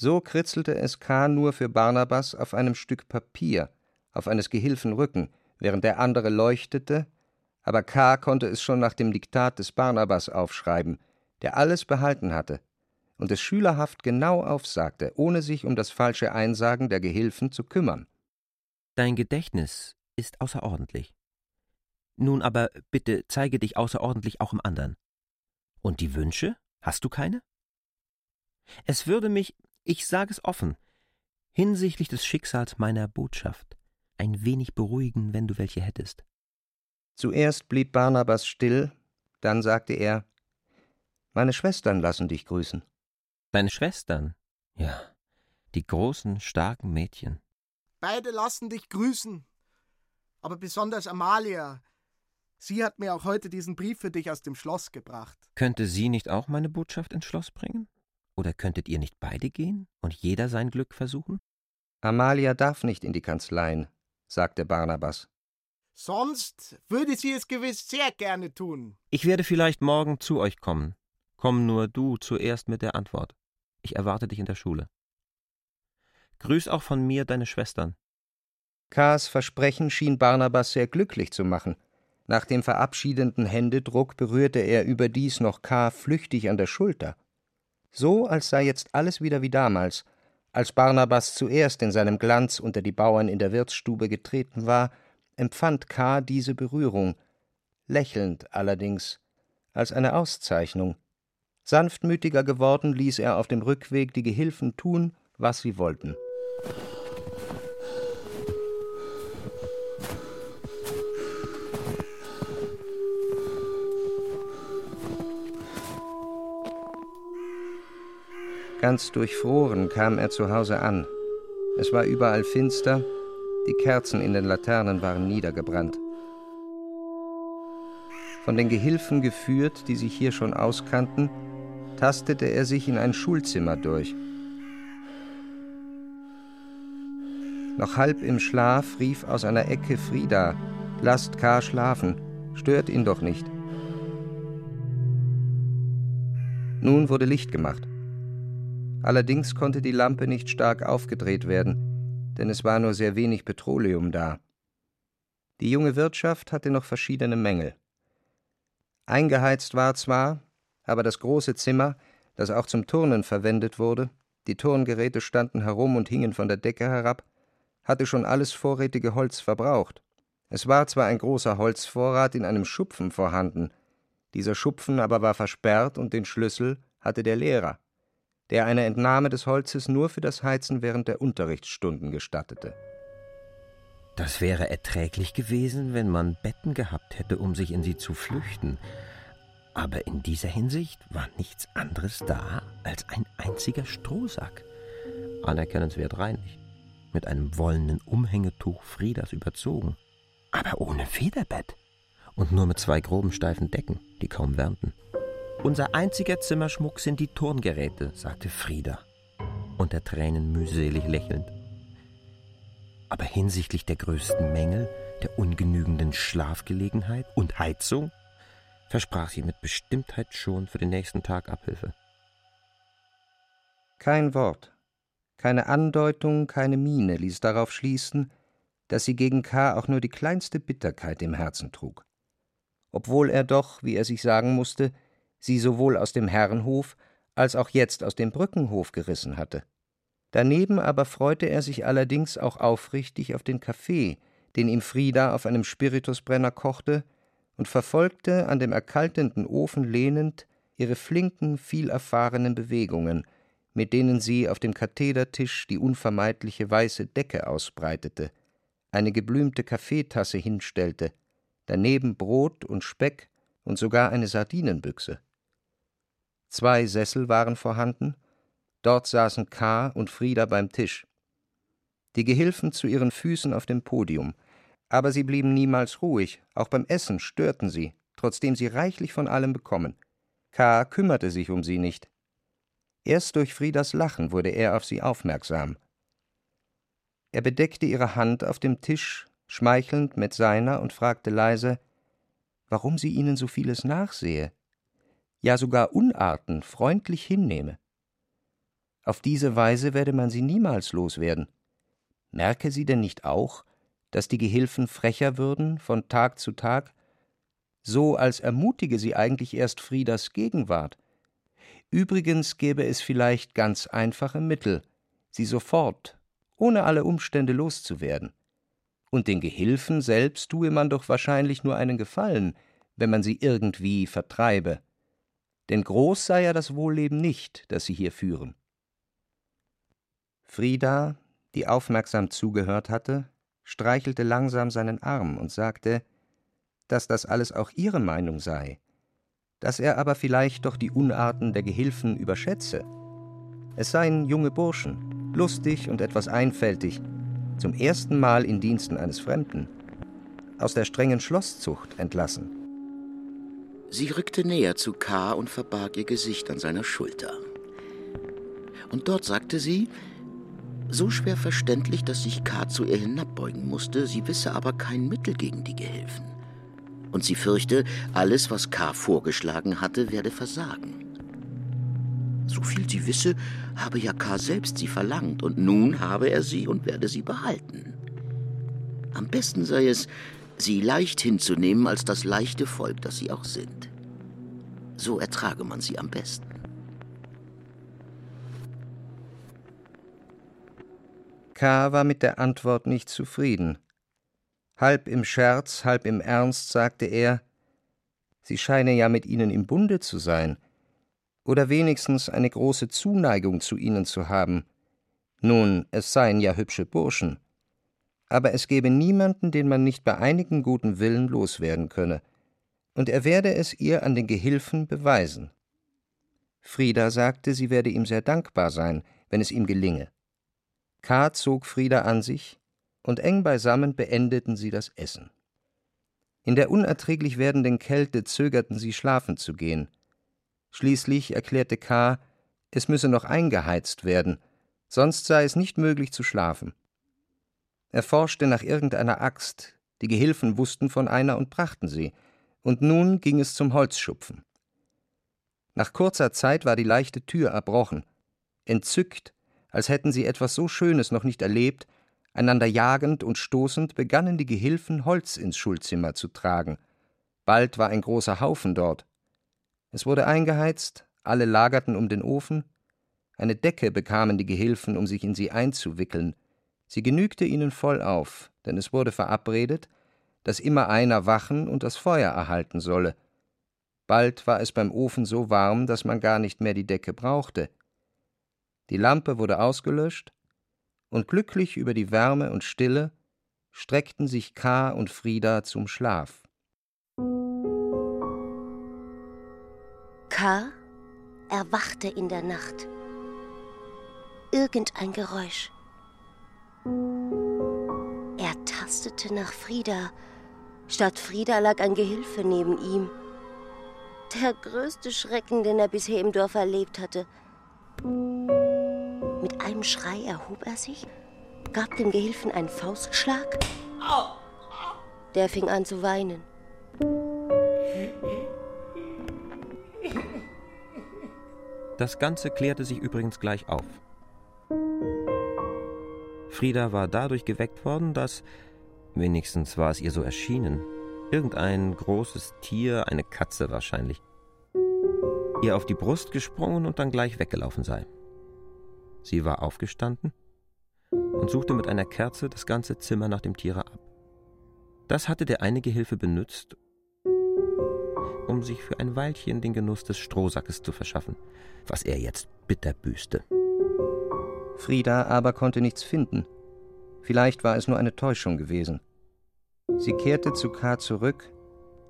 So kritzelte es K. nur für Barnabas auf einem Stück Papier, auf eines Gehilfen Rücken, während der andere leuchtete, aber K. konnte es schon nach dem Diktat des Barnabas aufschreiben, der alles behalten hatte und es schülerhaft genau aufsagte, ohne sich um das falsche Einsagen der Gehilfen zu kümmern. Dein Gedächtnis ist außerordentlich. Nun aber bitte zeige dich außerordentlich auch im anderen. Und die Wünsche? Hast du keine? Es würde mich, ich sage es offen, hinsichtlich des Schicksals meiner Botschaft ein wenig beruhigen, wenn du welche hättest. Zuerst blieb Barnabas still, dann sagte er Meine Schwestern lassen dich grüßen. Deine Schwestern? Ja, die großen, starken Mädchen. Beide lassen dich grüßen. Aber besonders Amalia. Sie hat mir auch heute diesen Brief für dich aus dem Schloss gebracht. Könnte sie nicht auch meine Botschaft ins Schloss bringen? Oder könntet ihr nicht beide gehen und jeder sein Glück versuchen? Amalia darf nicht in die Kanzleien, sagte Barnabas. Sonst würde sie es gewiss sehr gerne tun. Ich werde vielleicht morgen zu euch kommen. Komm nur du zuerst mit der Antwort. Ich erwarte dich in der Schule. Grüß auch von mir deine Schwestern. K.s Versprechen schien Barnabas sehr glücklich zu machen. Nach dem verabschiedenden Händedruck berührte er überdies noch K. flüchtig an der Schulter. So, als sei jetzt alles wieder wie damals, als Barnabas zuerst in seinem Glanz unter die Bauern in der Wirtsstube getreten war, empfand K. diese Berührung, lächelnd allerdings, als eine Auszeichnung. Sanftmütiger geworden ließ er auf dem Rückweg die Gehilfen tun, was sie wollten. Ganz durchfroren kam er zu Hause an. Es war überall finster, die Kerzen in den Laternen waren niedergebrannt. Von den Gehilfen geführt, die sich hier schon auskannten, tastete er sich in ein Schulzimmer durch. Noch halb im Schlaf rief aus einer Ecke Frieda: Lasst K. schlafen, stört ihn doch nicht. Nun wurde Licht gemacht. Allerdings konnte die Lampe nicht stark aufgedreht werden, denn es war nur sehr wenig Petroleum da. Die junge Wirtschaft hatte noch verschiedene Mängel. Eingeheizt war zwar, aber das große Zimmer, das auch zum Turnen verwendet wurde, die Turngeräte standen herum und hingen von der Decke herab, hatte schon alles vorrätige Holz verbraucht. Es war zwar ein großer Holzvorrat in einem Schupfen vorhanden, dieser Schupfen aber war versperrt und den Schlüssel hatte der Lehrer der eine Entnahme des Holzes nur für das Heizen während der Unterrichtsstunden gestattete. Das wäre erträglich gewesen, wenn man Betten gehabt hätte, um sich in sie zu flüchten. Aber in dieser Hinsicht war nichts anderes da als ein einziger Strohsack, anerkennenswert reinig, mit einem wollenen Umhängetuch Friedas überzogen, aber ohne Federbett und nur mit zwei groben steifen Decken, die kaum wärmten. Unser einziger Zimmerschmuck sind die Turngeräte, sagte Frieda, unter Tränen mühselig lächelnd. Aber hinsichtlich der größten Mängel, der ungenügenden Schlafgelegenheit und Heizung, versprach sie mit Bestimmtheit schon für den nächsten Tag Abhilfe. Kein Wort. Keine Andeutung, keine Miene ließ darauf schließen, dass sie gegen K. auch nur die kleinste Bitterkeit im Herzen trug. Obwohl er doch, wie er sich sagen musste, sie sowohl aus dem Herrenhof als auch jetzt aus dem Brückenhof gerissen hatte. Daneben aber freute er sich allerdings auch aufrichtig auf den Kaffee, den ihm Frieda auf einem Spiritusbrenner kochte, und verfolgte, an dem erkaltenden Ofen lehnend, ihre flinken, vielerfahrenen Bewegungen, mit denen sie auf dem Kathedertisch die unvermeidliche weiße Decke ausbreitete, eine geblümte Kaffeetasse hinstellte, daneben Brot und Speck und sogar eine Sardinenbüchse. Zwei Sessel waren vorhanden, dort saßen K. und Frieda beim Tisch. Die Gehilfen zu ihren Füßen auf dem Podium – aber sie blieben niemals ruhig, auch beim Essen störten sie, trotzdem sie reichlich von allem bekommen. K. kümmerte sich um sie nicht. Erst durch Friedas Lachen wurde er auf sie aufmerksam. Er bedeckte ihre Hand auf dem Tisch, schmeichelnd mit seiner, und fragte leise, warum sie ihnen so vieles nachsehe, ja sogar Unarten freundlich hinnehme. Auf diese Weise werde man sie niemals loswerden. Merke sie denn nicht auch, dass die Gehilfen frecher würden von Tag zu Tag, so als ermutige sie eigentlich erst Friedas Gegenwart. Übrigens gäbe es vielleicht ganz einfache Mittel, sie sofort, ohne alle Umstände loszuwerden. Und den Gehilfen selbst tue man doch wahrscheinlich nur einen Gefallen, wenn man sie irgendwie vertreibe. Denn groß sei ja das Wohlleben nicht, das sie hier führen. Frieda, die aufmerksam zugehört hatte, streichelte langsam seinen Arm und sagte, dass das alles auch ihre Meinung sei, dass er aber vielleicht doch die Unarten der Gehilfen überschätze. Es seien junge Burschen, lustig und etwas einfältig, zum ersten Mal in Diensten eines Fremden, aus der strengen Schlosszucht entlassen. Sie rückte näher zu K. und verbarg ihr Gesicht an seiner Schulter. Und dort sagte sie, so schwer verständlich, dass sich K. zu ihr hinabbeugen musste, sie wisse aber kein Mittel gegen die Gehilfen. Und sie fürchte, alles, was K. vorgeschlagen hatte, werde versagen. So viel sie wisse, habe ja K. selbst sie verlangt, und nun habe er sie und werde sie behalten. Am besten sei es, sie leicht hinzunehmen als das leichte Volk, das sie auch sind. So ertrage man sie am besten. K. war mit der Antwort nicht zufrieden. Halb im Scherz, halb im Ernst sagte er, sie scheine ja mit ihnen im Bunde zu sein, oder wenigstens eine große Zuneigung zu ihnen zu haben. Nun, es seien ja hübsche Burschen. Aber es gäbe niemanden, den man nicht bei einigem guten Willen loswerden könne, und er werde es ihr an den Gehilfen beweisen. Frieda sagte, sie werde ihm sehr dankbar sein, wenn es ihm gelinge. K. zog Frieda an sich, und eng beisammen beendeten sie das Essen. In der unerträglich werdenden Kälte zögerten sie, schlafen zu gehen. Schließlich erklärte K., es müsse noch eingeheizt werden, sonst sei es nicht möglich zu schlafen. Er forschte nach irgendeiner Axt, die Gehilfen wussten von einer und brachten sie, und nun ging es zum Holzschupfen. Nach kurzer Zeit war die leichte Tür erbrochen. Entzückt als hätten sie etwas so Schönes noch nicht erlebt, einander jagend und stoßend begannen die Gehilfen Holz ins Schulzimmer zu tragen. Bald war ein großer Haufen dort. Es wurde eingeheizt, alle lagerten um den Ofen, eine Decke bekamen die Gehilfen, um sich in sie einzuwickeln. Sie genügte ihnen voll auf, denn es wurde verabredet, dass immer einer wachen und das Feuer erhalten solle. Bald war es beim Ofen so warm, dass man gar nicht mehr die Decke brauchte. Die Lampe wurde ausgelöscht, und glücklich über die Wärme und Stille streckten sich K. und Frieda zum Schlaf. K. erwachte in der Nacht. Irgendein Geräusch. Er tastete nach Frieda. Statt Frieda lag ein Gehilfe neben ihm. Der größte Schrecken, den er bisher im Dorf erlebt hatte. Mit einem Schrei erhob er sich, gab dem Gehilfen einen Faustschlag. Der fing an zu weinen. Das Ganze klärte sich übrigens gleich auf. Frieda war dadurch geweckt worden, dass, wenigstens war es ihr so erschienen, irgendein großes Tier, eine Katze wahrscheinlich, ihr auf die Brust gesprungen und dann gleich weggelaufen sei. Sie war aufgestanden und suchte mit einer Kerze das ganze Zimmer nach dem Tiere ab. Das hatte der eine Gehilfe benützt, um sich für ein Weilchen den Genuss des Strohsackes zu verschaffen, was er jetzt bitter büßte. Frieda aber konnte nichts finden. Vielleicht war es nur eine Täuschung gewesen. Sie kehrte zu K. zurück.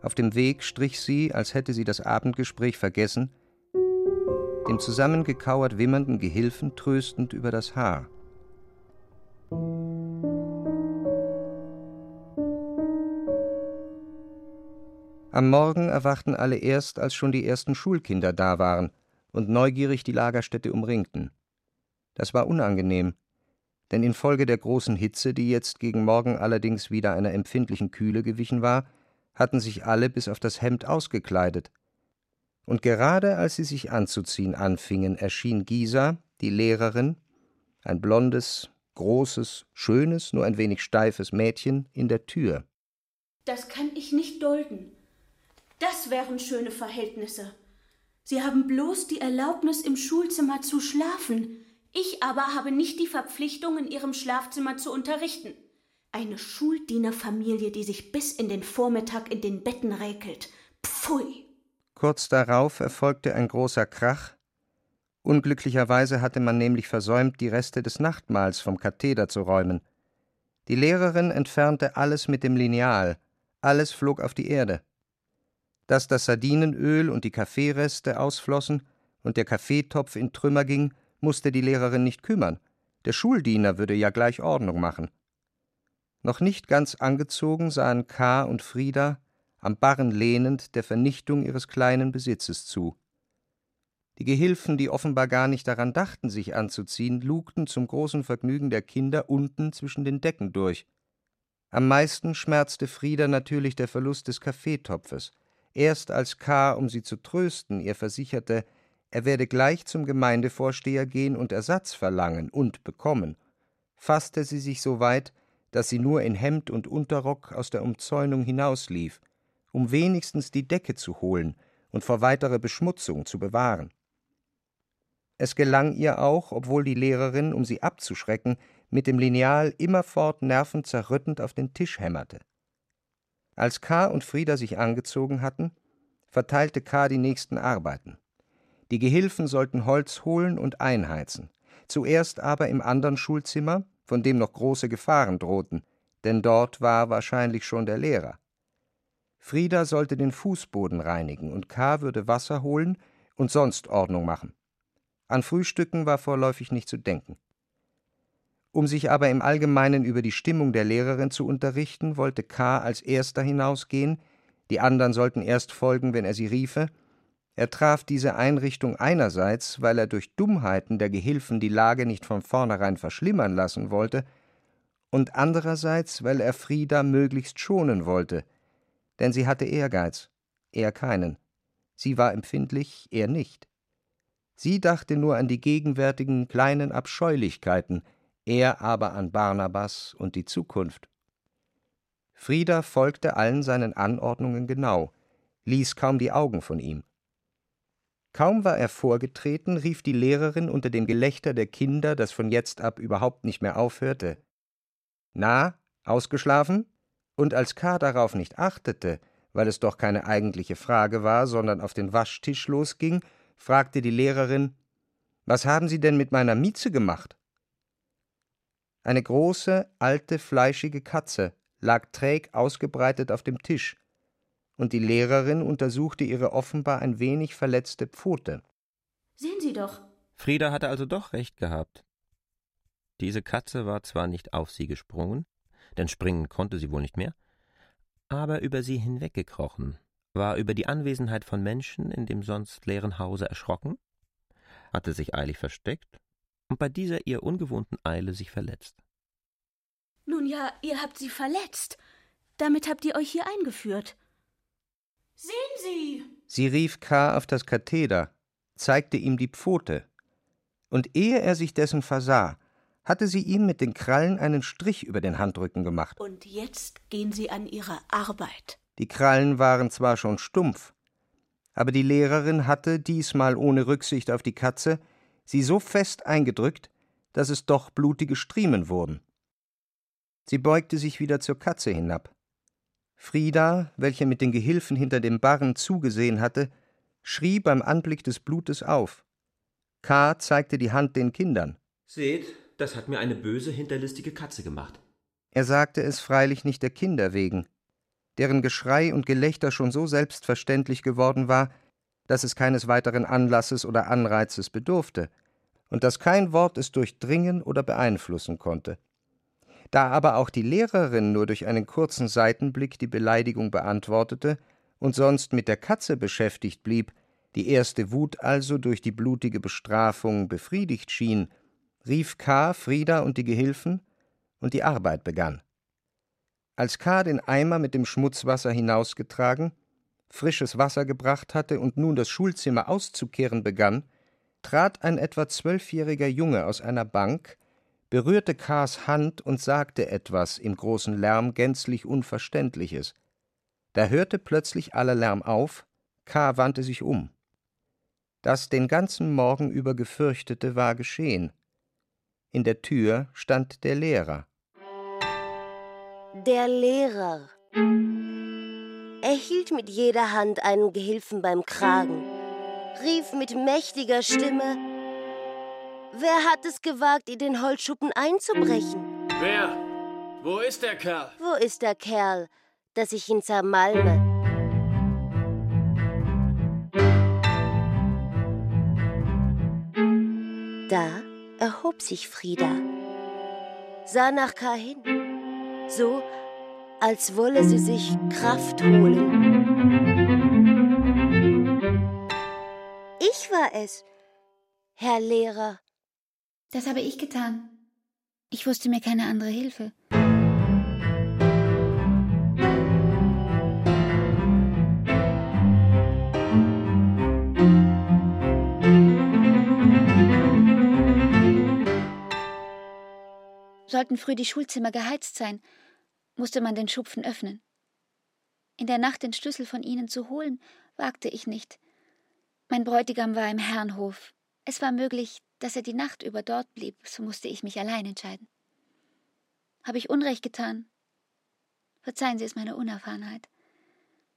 Auf dem Weg strich sie, als hätte sie das Abendgespräch vergessen, dem zusammengekauert wimmernden Gehilfen tröstend über das Haar. Am Morgen erwachten alle erst, als schon die ersten Schulkinder da waren und neugierig die Lagerstätte umringten. Das war unangenehm, denn infolge der großen Hitze, die jetzt gegen Morgen allerdings wieder einer empfindlichen Kühle gewichen war, hatten sich alle bis auf das Hemd ausgekleidet. Und gerade als sie sich anzuziehen anfingen, erschien Gisa, die Lehrerin, ein blondes, großes, schönes, nur ein wenig steifes Mädchen, in der Tür. Das kann ich nicht dulden. Das wären schöne Verhältnisse. Sie haben bloß die Erlaubnis, im Schulzimmer zu schlafen. Ich aber habe nicht die Verpflichtung, in ihrem Schlafzimmer zu unterrichten. Eine Schuldienerfamilie, die sich bis in den Vormittag in den Betten räkelt. Pfui! Kurz darauf erfolgte ein großer Krach. Unglücklicherweise hatte man nämlich versäumt, die Reste des Nachtmahls vom Katheder zu räumen. Die Lehrerin entfernte alles mit dem Lineal, alles flog auf die Erde. Dass das Sardinenöl und die Kaffeereste ausflossen und der Kaffeetopf in Trümmer ging, musste die Lehrerin nicht kümmern. Der Schuldiener würde ja gleich Ordnung machen. Noch nicht ganz angezogen sahen K. und Frieda, am Barren lehnend, der Vernichtung ihres kleinen Besitzes zu. Die Gehilfen, die offenbar gar nicht daran dachten, sich anzuziehen, lugten zum großen Vergnügen der Kinder unten zwischen den Decken durch. Am meisten schmerzte Frieda natürlich der Verlust des Kaffeetopfes. Erst als K., um sie zu trösten, ihr versicherte, er werde gleich zum Gemeindevorsteher gehen und Ersatz verlangen und bekommen, fasste sie sich so weit, dass sie nur in Hemd und Unterrock aus der Umzäunung hinauslief, um wenigstens die Decke zu holen und vor weiterer Beschmutzung zu bewahren. Es gelang ihr auch, obwohl die Lehrerin, um sie abzuschrecken, mit dem Lineal immerfort nervenzerrüttend auf den Tisch hämmerte. Als K. und Frieda sich angezogen hatten, verteilte K. die nächsten Arbeiten. Die Gehilfen sollten Holz holen und einheizen, zuerst aber im anderen Schulzimmer, von dem noch große Gefahren drohten, denn dort war wahrscheinlich schon der Lehrer. Frieda sollte den Fußboden reinigen und K. würde Wasser holen und sonst Ordnung machen. An Frühstücken war vorläufig nicht zu denken. Um sich aber im Allgemeinen über die Stimmung der Lehrerin zu unterrichten, wollte K. als erster hinausgehen, die anderen sollten erst folgen, wenn er sie riefe, er traf diese Einrichtung einerseits, weil er durch Dummheiten der Gehilfen die Lage nicht von vornherein verschlimmern lassen wollte, und andererseits, weil er Frieda möglichst schonen wollte, denn sie hatte Ehrgeiz, er keinen. Sie war empfindlich, er nicht. Sie dachte nur an die gegenwärtigen kleinen Abscheulichkeiten, er aber an Barnabas und die Zukunft. Frieda folgte allen seinen Anordnungen genau, ließ kaum die Augen von ihm. Kaum war er vorgetreten, rief die Lehrerin unter dem Gelächter der Kinder, das von jetzt ab überhaupt nicht mehr aufhörte Na, ausgeschlafen? Und als K. darauf nicht achtete, weil es doch keine eigentliche Frage war, sondern auf den Waschtisch losging, fragte die Lehrerin Was haben Sie denn mit meiner Mieze gemacht? Eine große, alte, fleischige Katze lag träg ausgebreitet auf dem Tisch, und die Lehrerin untersuchte ihre offenbar ein wenig verletzte Pfote. Sehen Sie doch. Frieda hatte also doch recht gehabt. Diese Katze war zwar nicht auf sie gesprungen, denn springen konnte sie wohl nicht mehr, aber über sie hinweggekrochen, war über die Anwesenheit von Menschen in dem sonst leeren Hause erschrocken, hatte sich eilig versteckt und bei dieser ihr ungewohnten Eile sich verletzt. Nun ja, ihr habt sie verletzt. Damit habt ihr euch hier eingeführt. Sehen Sie! Sie rief K. auf das Katheder, zeigte ihm die Pfote, und ehe er sich dessen versah, hatte sie ihm mit den Krallen einen Strich über den Handrücken gemacht. Und jetzt gehen Sie an Ihre Arbeit. Die Krallen waren zwar schon stumpf, aber die Lehrerin hatte, diesmal ohne Rücksicht auf die Katze, sie so fest eingedrückt, dass es doch blutige Striemen wurden. Sie beugte sich wieder zur Katze hinab. Frieda, welche mit den Gehilfen hinter dem Barren zugesehen hatte, schrie beim Anblick des Blutes auf. K. zeigte die Hand den Kindern. Seht, das hat mir eine böse, hinterlistige Katze gemacht. Er sagte es freilich nicht der Kinder wegen, deren Geschrei und Gelächter schon so selbstverständlich geworden war, dass es keines weiteren Anlasses oder Anreizes bedurfte, und dass kein Wort es durchdringen oder beeinflussen konnte. Da aber auch die Lehrerin nur durch einen kurzen Seitenblick die Beleidigung beantwortete und sonst mit der Katze beschäftigt blieb, die erste Wut also durch die blutige Bestrafung befriedigt schien, rief K. Frieda und die Gehilfen, und die Arbeit begann. Als K. den Eimer mit dem Schmutzwasser hinausgetragen, frisches Wasser gebracht hatte und nun das Schulzimmer auszukehren begann, trat ein etwa zwölfjähriger Junge aus einer Bank, berührte K.s Hand und sagte etwas im großen Lärm gänzlich Unverständliches. Da hörte plötzlich aller Lärm auf, K. wandte sich um. Das den ganzen Morgen über gefürchtete war geschehen. In der Tür stand der Lehrer. Der Lehrer. Er hielt mit jeder Hand einen Gehilfen beim Kragen, rief mit mächtiger Stimme: Wer hat es gewagt, in den Holzschuppen einzubrechen? Wer? Wo ist der Kerl? Wo ist der Kerl, dass ich ihn zermalme? Da erhob sich Frieda, sah nach K. hin, so als wolle sie sich Kraft holen. Ich war es, Herr Lehrer. Das habe ich getan. Ich wusste mir keine andere Hilfe. Sollten früh die Schulzimmer geheizt sein, musste man den Schupfen öffnen. In der Nacht den Schlüssel von ihnen zu holen, wagte ich nicht. Mein Bräutigam war im Herrenhof. Es war möglich, dass er die Nacht über dort blieb, so musste ich mich allein entscheiden. Habe ich Unrecht getan? Verzeihen Sie es meiner Unerfahrenheit.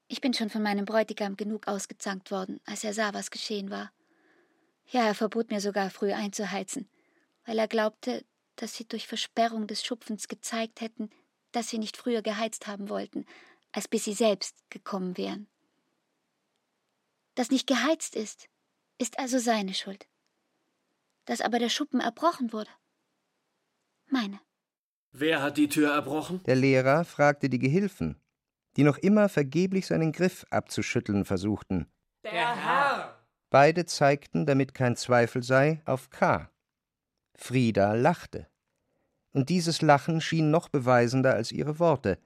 Ich bin schon von meinem Bräutigam genug ausgezankt worden, als er sah, was geschehen war. Ja, er verbot mir sogar früh einzuheizen, weil er glaubte, dass sie durch Versperrung des Schupfens gezeigt hätten, dass sie nicht früher geheizt haben wollten, als bis sie selbst gekommen wären. Das nicht geheizt ist, ist also seine Schuld. Dass aber der Schuppen erbrochen wurde, meine. Wer hat die Tür erbrochen? Der Lehrer fragte die Gehilfen, die noch immer vergeblich seinen Griff abzuschütteln versuchten. Der Herr! Beide zeigten, damit kein Zweifel sei, auf K. Frieda lachte. Und dieses Lachen schien noch beweisender als ihre Worte.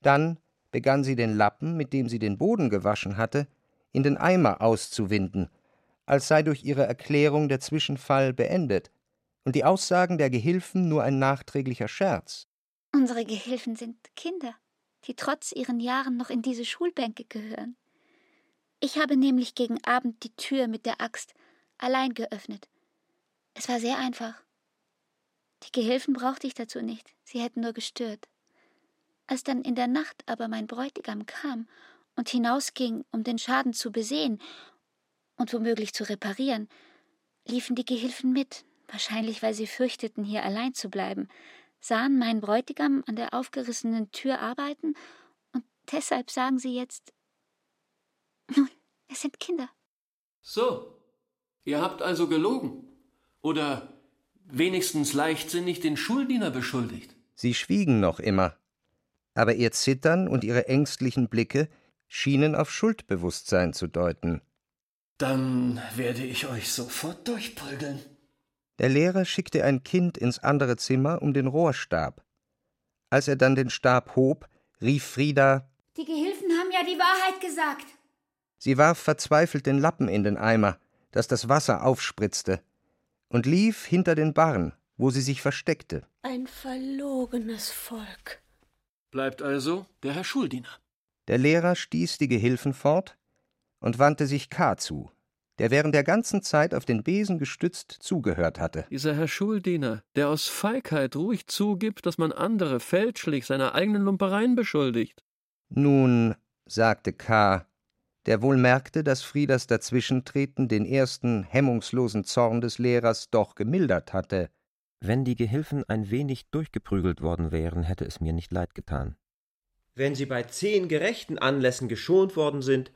Dann begann sie den Lappen, mit dem sie den Boden gewaschen hatte, in den Eimer auszuwinden, als sei durch ihre Erklärung der Zwischenfall beendet und die Aussagen der Gehilfen nur ein nachträglicher Scherz. Unsere Gehilfen sind Kinder, die trotz ihren Jahren noch in diese Schulbänke gehören. Ich habe nämlich gegen Abend die Tür mit der Axt allein geöffnet. Es war sehr einfach. Die Gehilfen brauchte ich dazu nicht, sie hätten nur gestört. Als dann in der Nacht aber mein Bräutigam kam und hinausging, um den Schaden zu besehen und womöglich zu reparieren, liefen die Gehilfen mit, wahrscheinlich weil sie fürchteten, hier allein zu bleiben, sahen meinen Bräutigam an der aufgerissenen Tür arbeiten, und deshalb sagen sie jetzt Nun, es sind Kinder. So, ihr habt also gelogen. Oder wenigstens leichtsinnig den Schuldiener beschuldigt. Sie schwiegen noch immer, aber ihr Zittern und ihre ängstlichen Blicke schienen auf Schuldbewusstsein zu deuten. Dann werde ich euch sofort durchprügeln. Der Lehrer schickte ein Kind ins andere Zimmer um den Rohrstab. Als er dann den Stab hob, rief Frieda Die Gehilfen haben ja die Wahrheit gesagt. Sie warf verzweifelt den Lappen in den Eimer, dass das Wasser aufspritzte, und lief hinter den Barren, wo sie sich versteckte. Ein verlogenes Volk. Bleibt also der Herr Schuldiener. Der Lehrer stieß die Gehilfen fort und wandte sich K. zu, der während der ganzen Zeit auf den Besen gestützt zugehört hatte. Dieser Herr Schuldiener, der aus Feigheit ruhig zugibt, dass man andere fälschlich seiner eigenen Lumpereien beschuldigt. Nun, sagte K., der wohl merkte, dass Friedas Dazwischentreten den ersten hemmungslosen Zorn des Lehrers doch gemildert hatte. Wenn die Gehilfen ein wenig durchgeprügelt worden wären, hätte es mir nicht leid getan. Wenn sie bei zehn gerechten Anlässen geschont worden sind,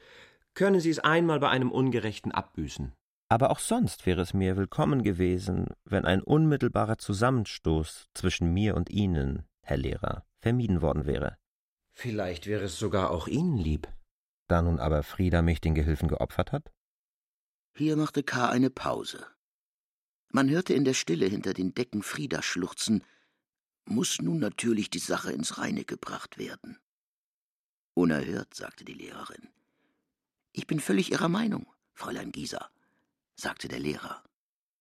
können sie es einmal bei einem ungerechten abbüßen. Aber auch sonst wäre es mir willkommen gewesen, wenn ein unmittelbarer Zusammenstoß zwischen mir und Ihnen, Herr Lehrer, vermieden worden wäre. Vielleicht wäre es sogar auch Ihnen lieb. Da nun aber Frieda mich den Gehilfen geopfert hat? Hier machte K. eine Pause. Man hörte in der Stille hinter den Decken Frieda schluchzen. Muss nun natürlich die Sache ins Reine gebracht werden. Unerhört, sagte die Lehrerin. Ich bin völlig Ihrer Meinung, Fräulein Gieser, sagte der Lehrer.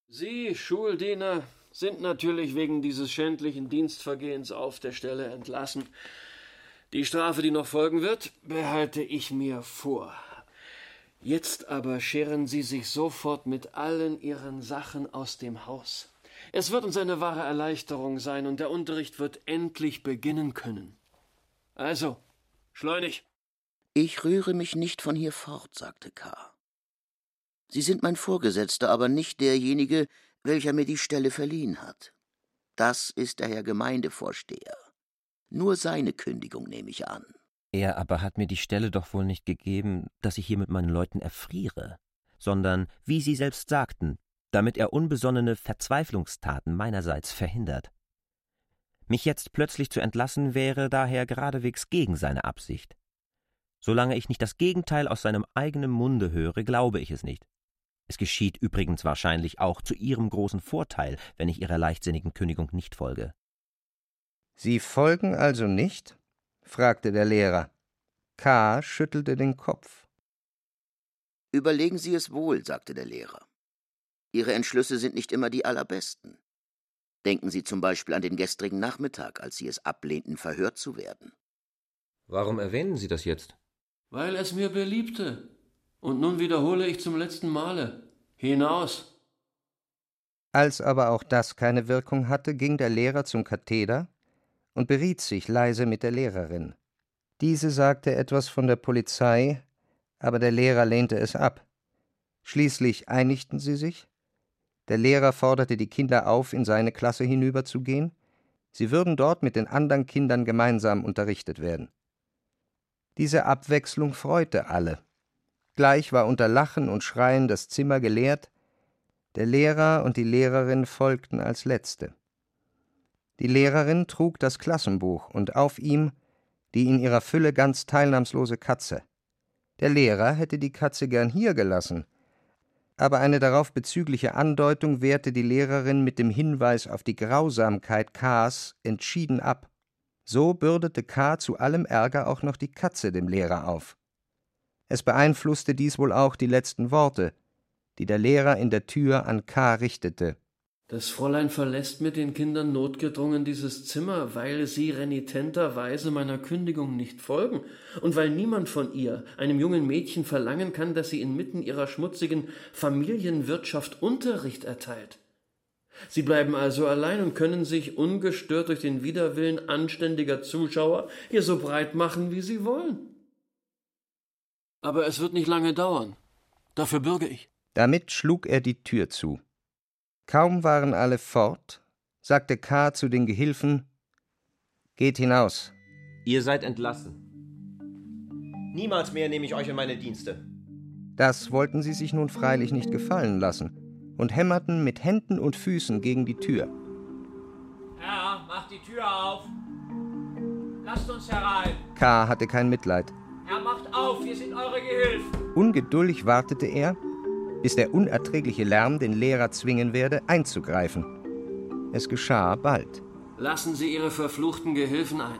Sie, Schuldiener, sind natürlich wegen dieses schändlichen Dienstvergehens auf der Stelle entlassen. Die Strafe, die noch folgen wird, behalte ich mir vor. Jetzt aber scheren Sie sich sofort mit allen Ihren Sachen aus dem Haus. Es wird uns eine wahre Erleichterung sein und der Unterricht wird endlich beginnen können. Also, schleunig. Ich rühre mich nicht von hier fort, sagte K. Sie sind mein Vorgesetzter, aber nicht derjenige, welcher mir die Stelle verliehen hat. Das ist der Herr Gemeindevorsteher. Nur seine Kündigung nehme ich an. Er aber hat mir die Stelle doch wohl nicht gegeben, dass ich hier mit meinen Leuten erfriere, sondern, wie Sie selbst sagten, damit er unbesonnene Verzweiflungstaten meinerseits verhindert. Mich jetzt plötzlich zu entlassen wäre daher geradewegs gegen seine Absicht. Solange ich nicht das Gegenteil aus seinem eigenen Munde höre, glaube ich es nicht. Es geschieht übrigens wahrscheinlich auch zu Ihrem großen Vorteil, wenn ich Ihrer leichtsinnigen Kündigung nicht folge. Sie folgen also nicht? fragte der Lehrer. K. schüttelte den Kopf. Überlegen Sie es wohl, sagte der Lehrer. Ihre Entschlüsse sind nicht immer die allerbesten. Denken Sie zum Beispiel an den gestrigen Nachmittag, als Sie es ablehnten, verhört zu werden. Warum erwähnen Sie das jetzt? Weil es mir beliebte. Und nun wiederhole ich zum letzten Male. Hinaus! Als aber auch das keine Wirkung hatte, ging der Lehrer zum Katheder und beriet sich leise mit der Lehrerin. Diese sagte etwas von der Polizei, aber der Lehrer lehnte es ab. Schließlich einigten sie sich. Der Lehrer forderte die Kinder auf, in seine Klasse hinüberzugehen. Sie würden dort mit den anderen Kindern gemeinsam unterrichtet werden. Diese Abwechslung freute alle. Gleich war unter Lachen und Schreien das Zimmer geleert. Der Lehrer und die Lehrerin folgten als Letzte. Die Lehrerin trug das Klassenbuch und auf ihm die in ihrer Fülle ganz teilnahmslose Katze. Der Lehrer hätte die Katze gern hier gelassen, aber eine darauf bezügliche Andeutung wehrte die Lehrerin mit dem Hinweis auf die Grausamkeit K.s entschieden ab. So bürdete K. zu allem Ärger auch noch die Katze dem Lehrer auf. Es beeinflusste dies wohl auch die letzten Worte, die der Lehrer in der Tür an K. richtete. Das Fräulein verlässt mit den Kindern notgedrungen dieses Zimmer, weil sie renitenterweise meiner Kündigung nicht folgen und weil niemand von ihr, einem jungen Mädchen, verlangen kann, dass sie inmitten ihrer schmutzigen Familienwirtschaft Unterricht erteilt. Sie bleiben also allein und können sich ungestört durch den Widerwillen anständiger Zuschauer hier so breit machen, wie sie wollen. Aber es wird nicht lange dauern. Dafür bürge ich. Damit schlug er die Tür zu. Kaum waren alle fort, sagte K. zu den Gehilfen: Geht hinaus. Ihr seid entlassen. Niemals mehr nehme ich euch in meine Dienste. Das wollten sie sich nun freilich nicht gefallen lassen und hämmerten mit Händen und Füßen gegen die Tür. Herr, macht die Tür auf! Lasst uns herein! K. hatte kein Mitleid. Herr, macht auf, wir sind eure Gehilfen! Ungeduldig wartete er, bis der unerträgliche Lärm den Lehrer zwingen werde, einzugreifen. Es geschah bald. Lassen Sie Ihre verfluchten Gehilfen ein.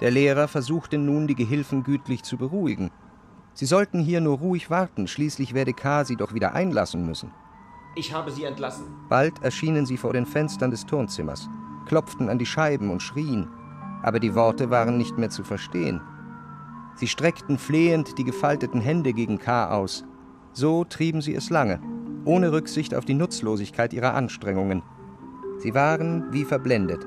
Der Lehrer versuchte nun, die Gehilfen gütlich zu beruhigen. Sie sollten hier nur ruhig warten, schließlich werde K. sie doch wieder einlassen müssen. Ich habe sie entlassen. Bald erschienen sie vor den Fenstern des Turnzimmers, klopften an die Scheiben und schrien, aber die Worte waren nicht mehr zu verstehen. Sie streckten flehend die gefalteten Hände gegen K. aus. So trieben sie es lange, ohne Rücksicht auf die Nutzlosigkeit ihrer Anstrengungen. Sie waren wie verblendet.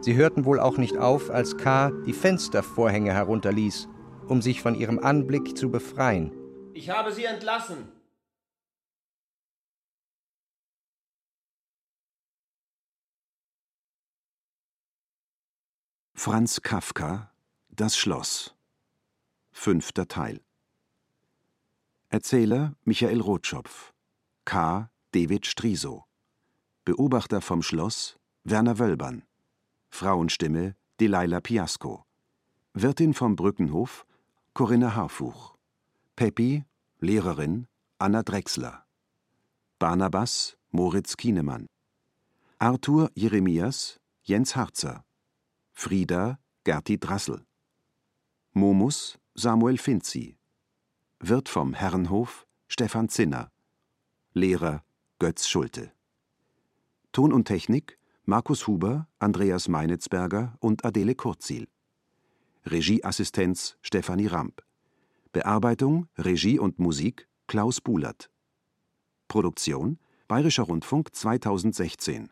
Sie hörten wohl auch nicht auf, als K. die Fenstervorhänge herunterließ, um sich von ihrem Anblick zu befreien. Ich habe sie entlassen. Franz Kafka Das Schloss. Fünfter Teil. Erzähler Michael Rotschopf K. David Striso. Beobachter vom Schloss Werner Wölbern Frauenstimme Delilah Piasco. Wirtin vom Brückenhof Corinna Harfuch. Peppi Lehrerin Anna Drechsler. Barnabas Moritz Kienemann. Arthur Jeremias Jens Harzer Frieda Gerti Drassel Momus Samuel Finzi Wirt vom Herrenhof Stefan Zinner Lehrer Götz Schulte Ton und Technik Markus Huber, Andreas Meinitzberger und Adele Kurzil. Regieassistenz Stefanie Ramp. Bearbeitung, Regie und Musik Klaus Bulert. Produktion Bayerischer Rundfunk 2016